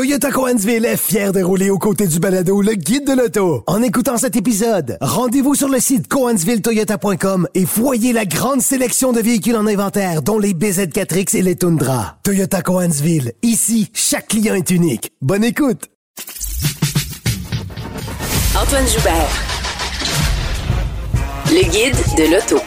Toyota Coansville est fier de rouler aux côtés du balado le guide de l'auto. En écoutant cet épisode, rendez-vous sur le site coansvilletoyota.com et voyez la grande sélection de véhicules en inventaire, dont les BZ4X et les Tundra. Toyota Coansville, ici, chaque client est unique. Bonne écoute! Antoine Joubert. Le guide de l'auto.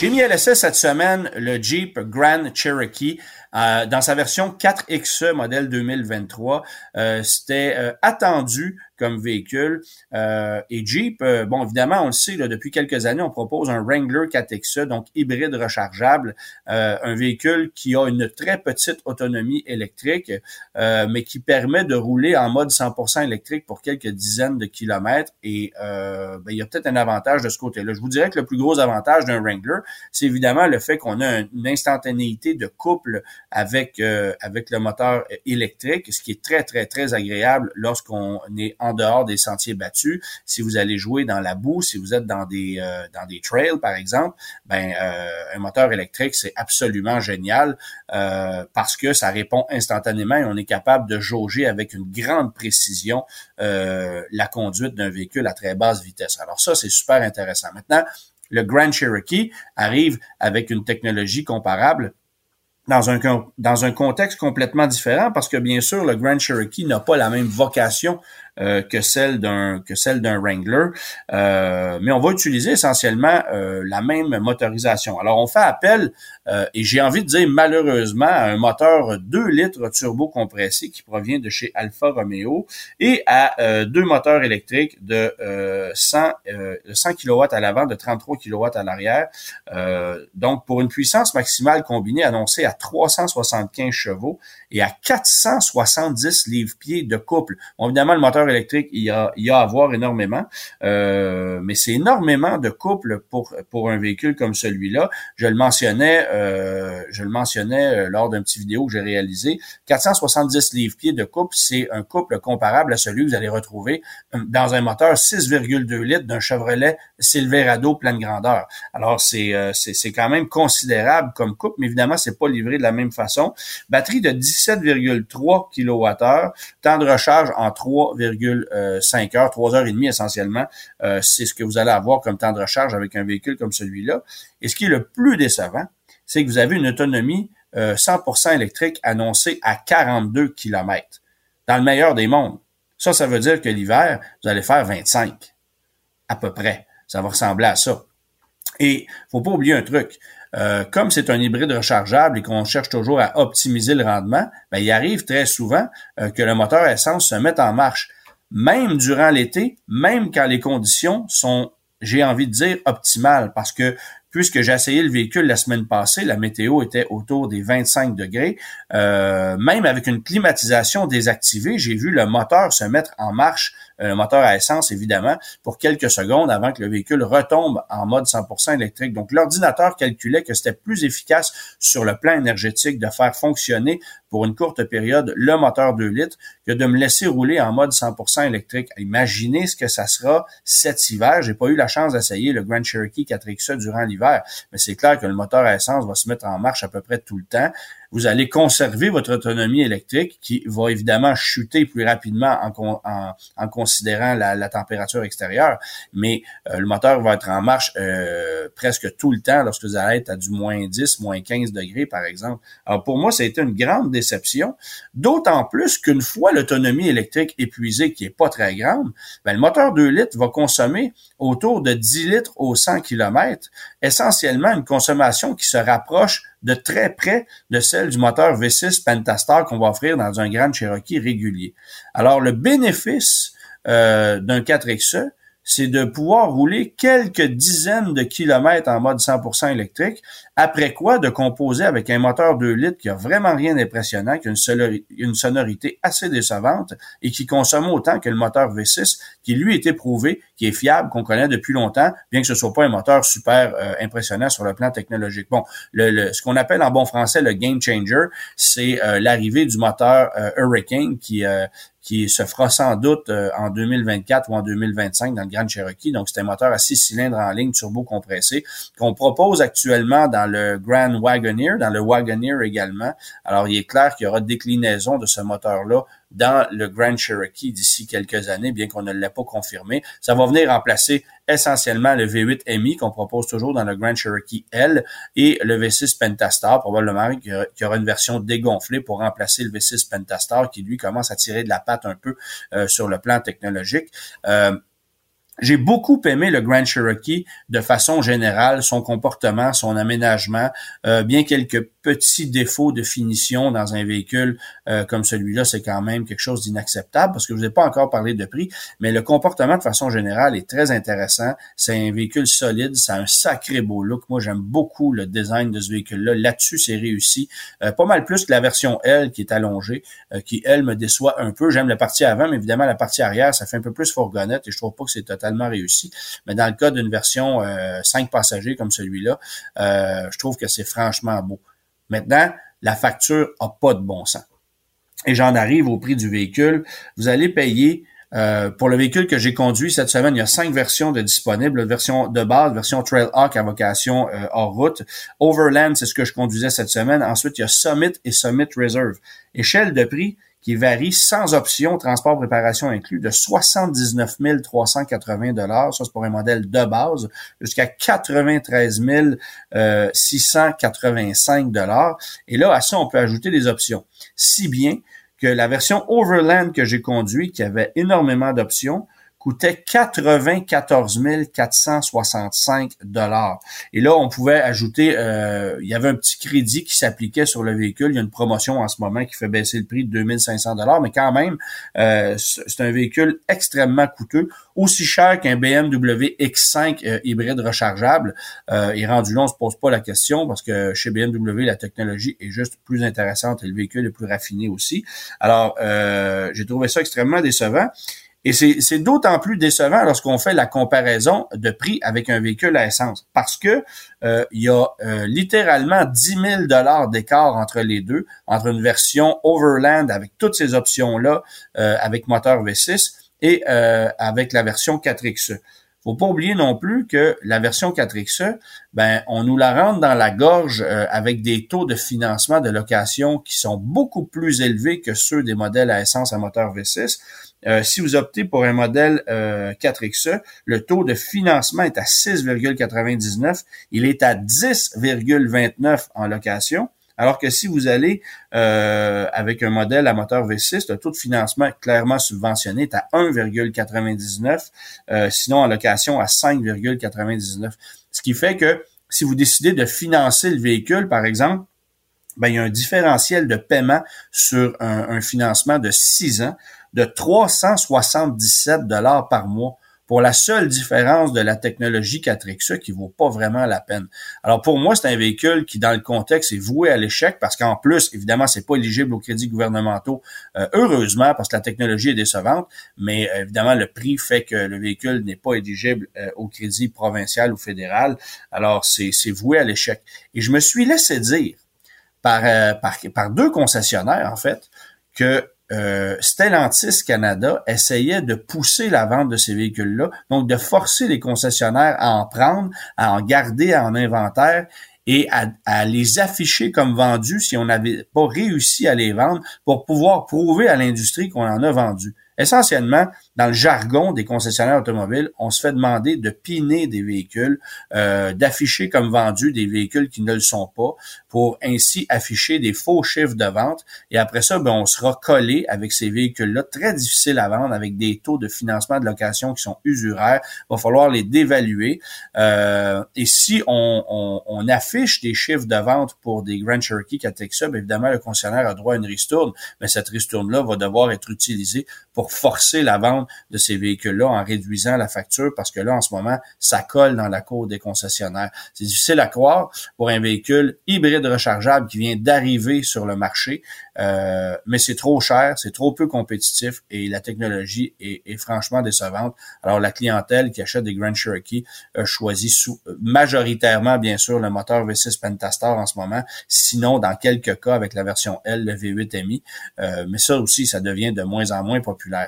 J'ai mis à l'essai cette semaine le Jeep Grand Cherokee euh, dans sa version 4XE modèle 2023. Euh, C'était euh, attendu comme véhicule. Euh, et Jeep, euh, bon, évidemment, on le sait, là, depuis quelques années, on propose un Wrangler 4XE, donc hybride rechargeable, euh, un véhicule qui a une très petite autonomie électrique, mais qui permet de rouler en mode 100% électrique pour quelques dizaines de kilomètres. Et ben, il y a peut-être un avantage de ce côté-là. Je vous dirais que le plus gros avantage d'un Wrangler, c'est évidemment le fait qu'on a une instantanéité de couple avec avec le moteur électrique, ce qui est très très très agréable lorsqu'on est en dehors des sentiers battus. Si vous allez jouer dans la boue, si vous êtes dans des euh, dans des trails par exemple, ben euh, un moteur électrique c'est absolument génial euh, parce que ça répond instantanément et on est capable de jauger avec une grande précision la conduite d'un véhicule à très basse vitesse. Alors ça c'est super intéressant. Maintenant le Grand Cherokee arrive avec une technologie comparable dans un, dans un contexte complètement différent parce que bien sûr, le Grand Cherokee n'a pas la même vocation euh, que celle d'un que celle d'un Wrangler, euh, mais on va utiliser essentiellement euh, la même motorisation. Alors on fait appel et j'ai envie de dire malheureusement à un moteur 2 litres turbo compressé qui provient de chez Alfa Romeo et à deux moteurs électriques de 100 100 kW à l'avant, de 33 kW à l'arrière. donc pour une puissance maximale combinée annoncée à 375 chevaux et à 470 livres-pieds de couple. Bon, évidemment, le moteur électrique, il y a, y a à voir énormément, euh, mais c'est énormément de couple pour, pour un véhicule comme celui-là. Je le mentionnais, euh, je le mentionnais euh, lors d'un petit vidéo que j'ai réalisé. 470 livres-pieds de couple, c'est un couple comparable à celui que vous allez retrouver dans un moteur 6,2 litres d'un Chevrolet Silverado pleine grandeur. Alors, c'est, c'est, quand même considérable comme couple, mais évidemment, c'est pas livré de la même façon. Batterie de 10 17,3 kWh, temps de recharge en 3,5 heures, 3 heures et demie essentiellement. Euh, c'est ce que vous allez avoir comme temps de recharge avec un véhicule comme celui-là. Et ce qui est le plus décevant, c'est que vous avez une autonomie 100% euh, électrique annoncée à 42 km. Dans le meilleur des mondes. Ça, ça veut dire que l'hiver, vous allez faire 25. À peu près. Ça va ressembler à ça. Et faut pas oublier un truc. Euh, comme c'est un hybride rechargeable et qu'on cherche toujours à optimiser le rendement, ben, il arrive très souvent euh, que le moteur essence se mette en marche, même durant l'été, même quand les conditions sont, j'ai envie de dire, optimales, parce que puisque j'ai essayé le véhicule la semaine passée, la météo était autour des 25 degrés. Euh, même avec une climatisation désactivée, j'ai vu le moteur se mettre en marche, le moteur à essence évidemment, pour quelques secondes avant que le véhicule retombe en mode 100% électrique. Donc l'ordinateur calculait que c'était plus efficace sur le plan énergétique de faire fonctionner pour une courte période le moteur 2 litres que de me laisser rouler en mode 100% électrique. Imaginez ce que ça sera cet hiver. J'ai pas eu la chance d'essayer le Grand Cherokee 4XE durant l'hiver, mais c'est clair que le moteur à essence va se mettre en marche à peu près tout le temps vous allez conserver votre autonomie électrique qui va évidemment chuter plus rapidement en, considérant la, température extérieure, mais euh, le moteur va être en marche euh, presque tout le temps lorsque vous allez être à du moins 10, moins 15 degrés, par exemple. Alors pour moi, ça a été une grande déception, d'autant plus qu'une fois l'autonomie électrique épuisée, qui est pas très grande, ben, le moteur 2 litres va consommer autour de 10 litres au 100 km, essentiellement une consommation qui se rapproche de très près de celle du moteur V6 Pentastar qu'on va offrir dans un Grand Cherokee régulier. Alors, le bénéfice euh, d'un 4XE, c'est de pouvoir rouler quelques dizaines de kilomètres en mode 100% électrique, après quoi de composer avec un moteur 2 litres qui a vraiment rien d'impressionnant, qui a une, sonorité assez décevante et qui consomme autant que le moteur V6, qui lui est éprouvé, qui est fiable, qu'on connaît depuis longtemps, bien que ce soit pas un moteur super euh, impressionnant sur le plan technologique. Bon, le, ce qu'on appelle en bon français le game changer, c'est euh, l'arrivée du moteur euh, Hurricane qui qui se fera sans doute en 2024 ou en 2025 dans le Grand Cherokee. Donc, c'est un moteur à six cylindres en ligne turbo compressé qu'on propose actuellement dans le Grand Wagoneer, dans le Wagoneer également. Alors, il est clair qu'il y aura déclinaison de ce moteur-là dans le Grand Cherokee d'ici quelques années, bien qu'on ne l'ait pas confirmé. Ça va venir remplacer essentiellement le V8 MI qu'on propose toujours dans le Grand Cherokee L et le V6 Pentastar, probablement qu'il y aura une version dégonflée pour remplacer le V6 Pentastar qui lui commence à tirer de la patte un peu euh, sur le plan technologique. Euh, j'ai beaucoup aimé le Grand Cherokee de façon générale, son comportement, son aménagement, euh, bien quelques petits défauts de finition dans un véhicule euh, comme celui-là, c'est quand même quelque chose d'inacceptable parce que je vous ai pas encore parlé de prix, mais le comportement de façon générale est très intéressant. C'est un véhicule solide, ça a un sacré beau look. Moi, j'aime beaucoup le design de ce véhicule-là. Là-dessus, c'est réussi. Euh, pas mal plus que la version L qui est allongée, euh, qui, elle, me déçoit un peu. J'aime la partie avant, mais évidemment, la partie arrière, ça fait un peu plus fourgonnette et je trouve pas que c'est réussi. Mais dans le cas d'une version 5 passagers comme celui-là, je trouve que c'est franchement beau. Maintenant, la facture a pas de bon sens. Et j'en arrive au prix du véhicule. Vous allez payer euh, pour le véhicule que j'ai conduit cette semaine, il y a cinq versions de disponibles. Version de base, version Trailhawk à vocation euh, hors route. Overland, c'est ce que je conduisais cette semaine. Ensuite, il y a Summit et Summit Reserve. Échelle de prix, qui varie sans option, transport, préparation inclus, de 79 380 dollars, ça c'est pour un modèle de base, jusqu'à 93 685 dollars. Et là, à ça, on peut ajouter des options. Si bien que la version Overland que j'ai conduit, qui avait énormément d'options, coûtait 94 465 dollars. Et là, on pouvait ajouter, euh, il y avait un petit crédit qui s'appliquait sur le véhicule. Il y a une promotion en ce moment qui fait baisser le prix de 2500 dollars, mais quand même, euh, c'est un véhicule extrêmement coûteux, aussi cher qu'un BMW X5 euh, hybride rechargeable. et rendu là, on se pose pas la question parce que chez BMW, la technologie est juste plus intéressante et le véhicule est plus raffiné aussi. Alors, j'ai trouvé ça extrêmement décevant. Et c'est d'autant plus décevant lorsqu'on fait la comparaison de prix avec un véhicule à essence, parce que euh, il y a euh, littéralement 10 000 dollars d'écart entre les deux, entre une version Overland avec toutes ces options-là, euh, avec moteur V6, et avec la version 4XE. Faut pas oublier non plus que la version 4XE, ben, on nous la rentre dans la gorge avec des taux de financement de location qui sont beaucoup plus élevés que ceux des modèles à essence à moteur V6. Euh, si vous optez pour un modèle 4XE, euh, le taux de financement est à 6,99. Il est à 10,29 en location. Alors que si vous allez euh, avec un modèle à moteur V6, le taux de financement clairement subventionné est à 1,99, sinon en location à 5,99. Ce qui fait que si vous décidez de financer le véhicule, par exemple, ben, il y a un différentiel de paiement sur un, un financement de 6 ans de 377 dollars par mois pour la seule différence de la technologie 4XE qui vaut pas vraiment la peine. Alors pour moi, c'est un véhicule qui, dans le contexte, est voué à l'échec parce qu'en plus, évidemment, c'est pas éligible aux crédits gouvernementaux, euh, heureusement, parce que la technologie est décevante, mais euh, évidemment, le prix fait que le véhicule n'est pas éligible euh, au crédit provincial ou fédéral. Alors, c'est voué à l'échec. Et je me suis laissé dire par, par, par deux concessionnaires, en fait, que euh, Stellantis Canada essayait de pousser la vente de ces véhicules-là, donc de forcer les concessionnaires à en prendre, à en garder en inventaire et à, à, les afficher comme vendus si on n'avait pas réussi à les vendre pour pouvoir prouver à l'industrie qu'on en a vendu. Essentiellement, dans le jargon des concessionnaires automobiles, on se fait demander de piner des véhicules, euh, d'afficher comme vendus des véhicules qui ne le sont pas, pour ainsi afficher des faux chiffres de vente. Et après ça, ben, on sera collé avec ces véhicules-là, très difficiles à vendre, avec des taux de financement de location qui sont usuraires. Il va falloir les dévaluer. Euh, et si on, affiche des chiffres de vente pour des Grand Cherokee 4XE, bien évidemment, le concessionnaire a droit à une ristourne, mais cette ristourne-là va devoir être utilisée pour forcer la vente de ces véhicules-là en réduisant la facture parce que là, en ce moment, ça colle dans la cour des concessionnaires. C'est difficile à croire pour un véhicule hybride rechargeable qui vient d'arriver sur le marché, euh, mais c'est trop cher, c'est trop peu compétitif et la technologie est, franchement décevante. Alors, la clientèle qui achète des Grand Cherokee choisit sous, majoritairement, bien sûr, le moteur V6 Pentastar en ce moment, sinon, dans quelques cas, avec la version L, le V8 MI. Euh, mais ça aussi, ça devient de moins en moins populaire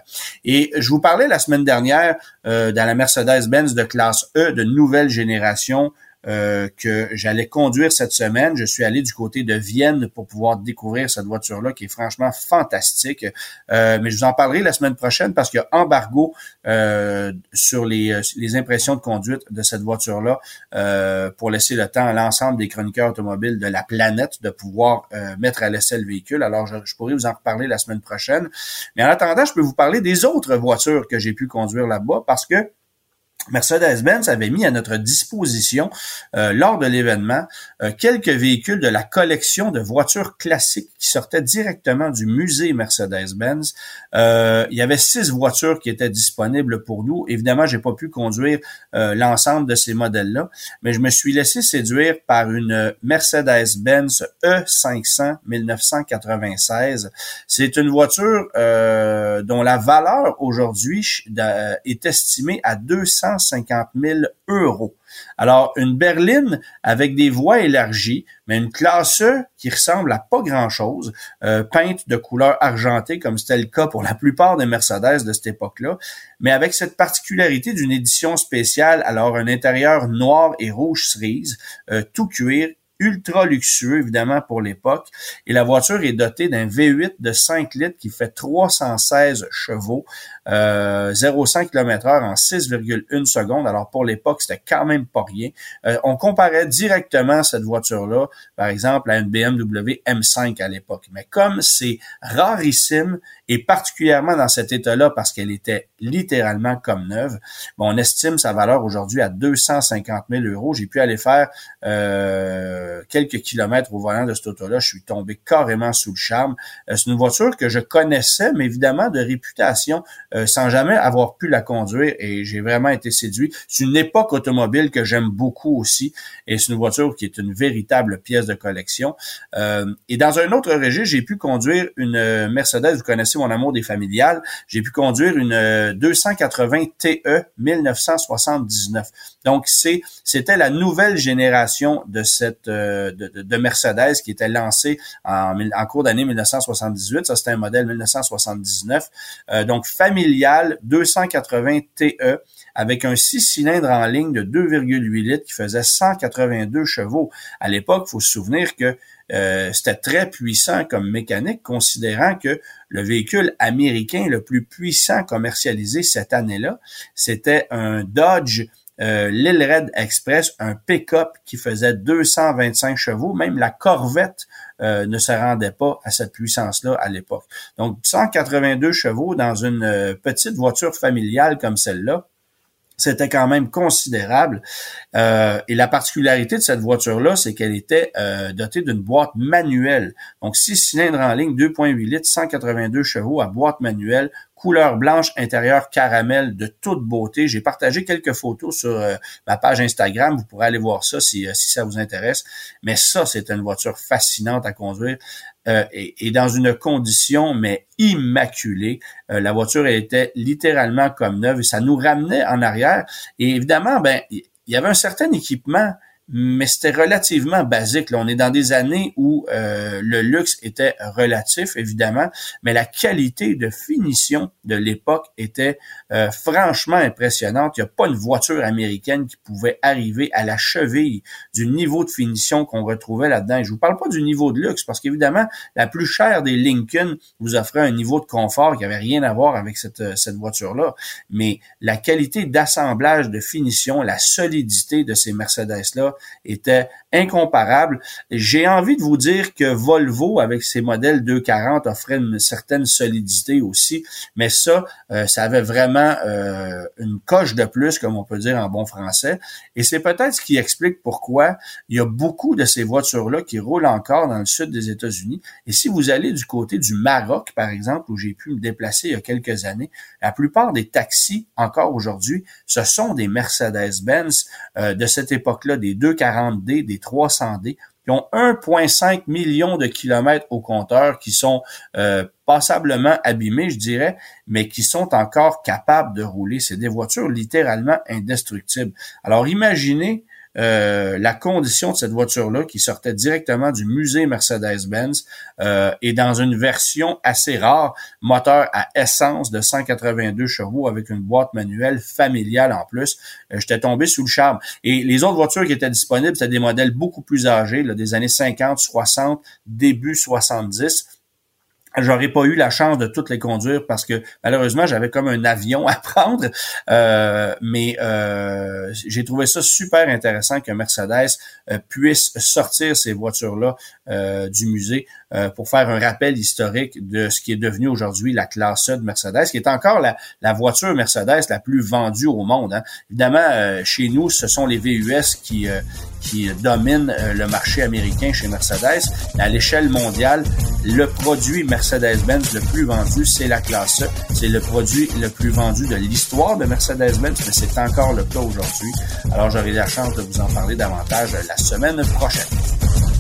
Et je vous parlais la semaine dernière dans la Mercedes-Benz de classe E de nouvelle génération euh, que j'allais conduire cette semaine. Je suis allé du côté de Vienne pour pouvoir découvrir cette voiture-là qui est franchement fantastique. Euh, mais je vous en parlerai la semaine prochaine parce qu'il y a embargo euh, sur les, impressions de conduite de cette voiture-là pour laisser le temps à l'ensemble des chroniqueurs automobiles de la planète de pouvoir mettre à l'essai le véhicule. Alors, je, je, pourrai vous en reparler la semaine prochaine. Mais en attendant, je peux vous parler des autres voitures que j'ai pu conduire là-bas parce que Mercedes-Benz avait mis à notre disposition euh, lors de l'événement euh, quelques véhicules de la collection de voitures classiques qui sortaient directement du musée Mercedes-Benz. Euh, il y avait six voitures qui étaient disponibles pour nous. Évidemment, j'ai pas pu conduire l'ensemble de ces modèles-là, mais je me suis laissé séduire par une Mercedes-Benz E500 1996. C'est une voiture dont la valeur aujourd'hui est estimée à 200 150 000 euros. Alors, une berline avec des voies élargies, mais une classe E qui ressemble à pas grand-chose, euh, peinte de couleur argentée comme c'était le cas pour la plupart des Mercedes de cette époque-là, mais avec cette particularité d'une édition spéciale, alors un intérieur noir et rouge cerise, euh, tout cuir ultra luxueux, évidemment, pour l'époque. Et la voiture est dotée d'un V8 de 5 litres qui fait 316 chevaux, euh, 0,5 km heure en 6,1 secondes. Alors, pour l'époque, c'était quand même pas rien. Euh, on comparait directement cette voiture-là, par exemple, à une BMW M5 à l'époque. Mais comme c'est rarissime, et particulièrement dans cet état-là parce qu'elle était littéralement comme neuve, on estime sa valeur aujourd'hui à 250 000 euros. J'ai pu aller faire euh, quelques kilomètres au volant de cette auto-là. Je suis tombé carrément sous le charme. Euh, c'est une voiture que je connaissais, mais évidemment de réputation, euh, sans jamais avoir pu la conduire et j'ai vraiment été séduit. C'est une époque automobile que j'aime beaucoup aussi et c'est une voiture qui est une véritable pièce de collection. et dans un autre registre, j'ai pu conduire une Mercedes, vous connaissez mon amour des familiales, j'ai pu conduire une 280 TE 1979. Donc c'est c'était la nouvelle génération de cette de, Mercedes qui était lancée en, cours d'année 1978. Ça c'était un modèle 1979. Euh, donc familial 280 TE avec un 6 cylindres en ligne de 2,8 litres qui faisait 182 chevaux. À l'époque, il faut se souvenir que euh, c'était très puissant comme mécanique, considérant que le véhicule américain le plus puissant commercialisé cette année-là, c'était un Dodge euh, l'île Red Express, un pick-up qui faisait 225 chevaux. Même la Corvette euh, ne se rendait pas à cette puissance-là à l'époque. Donc, 182 chevaux dans une euh, petite voiture familiale comme celle-là, c'était quand même considérable. Euh, et la particularité de cette voiture-là, c'est qu'elle était euh, dotée d'une boîte manuelle. Donc, 6 cylindres en ligne, 2.8 litres, 182 chevaux à boîte manuelle, couleur blanche, intérieur caramel de toute beauté. J'ai partagé quelques photos sur euh, ma page Instagram. Vous pourrez aller voir ça si, si ça vous intéresse. Mais ça, c'est une voiture fascinante à conduire. Euh, et, dans une condition mais immaculée. Euh, la voiture était littéralement comme neuve et ça nous ramenait en arrière. Et évidemment, ben il y avait un certain équipement mais c'était relativement basique. Là. On est dans des années où euh, le luxe était relatif, évidemment, mais la qualité de finition de l'époque était euh, franchement impressionnante. Il n'y a pas une voiture américaine qui pouvait arriver à la cheville du niveau de finition qu'on retrouvait là-dedans. Et je vous parle pas du niveau de luxe, parce qu'évidemment, la plus chère des Lincoln vous offrait un niveau de confort qui avait rien à voir avec cette, euh, cette voiture-là. Mais la qualité d'assemblage, de finition, la solidité de ces Mercedes-là, était incomparable. J'ai envie de vous dire que Volvo, avec ses modèles 240, offrait une certaine solidité aussi, mais ça, euh, ça avait vraiment euh, une coche de plus, comme on peut dire en bon français. Et c'est peut-être ce qui explique pourquoi il y a beaucoup de ces voitures-là qui roulent encore dans le sud des États-Unis. Et si vous allez du côté du Maroc, par exemple, où j'ai pu me déplacer il y a quelques années, la plupart des taxis, encore aujourd'hui, ce sont des Mercedes-Benz euh, de cette époque-là, des 240D, des 300D, qui ont 1,5 million de kilomètres au compteur, qui sont euh, passablement abîmés, je dirais, mais qui sont encore capables de rouler. C'est des voitures littéralement indestructibles. Alors imaginez euh, la condition de cette voiture-là qui sortait directement du musée Mercedes-Benz euh, et dans une version assez rare, moteur à essence de 182 chevaux avec une boîte manuelle familiale en plus. Euh, J'étais tombé sous le charme. Et les autres voitures qui étaient disponibles, c'était des modèles beaucoup plus âgés, là, des années 50, 60, début 70 J'aurais pas eu la chance de toutes les conduire parce que malheureusement j'avais comme un avion à prendre, euh, mais euh, j'ai trouvé ça super intéressant que Mercedes euh, puisse sortir ces voitures-là euh, du musée euh, pour faire un rappel historique de ce qui est devenu aujourd'hui la classe E de Mercedes, qui est encore la, la voiture Mercedes la plus vendue au monde. Hein. Évidemment, chez nous, ce sont les VUS qui qui dominent le marché américain chez Mercedes. À l'échelle mondiale, le produit Mercedes Mercedes-Benz le plus vendu, c'est la classe E. C'est le produit le plus vendu de l'histoire de Mercedes-Benz, mais c'est encore le cas aujourd'hui. Alors, j'aurai la chance de vous en parler davantage la semaine prochaine.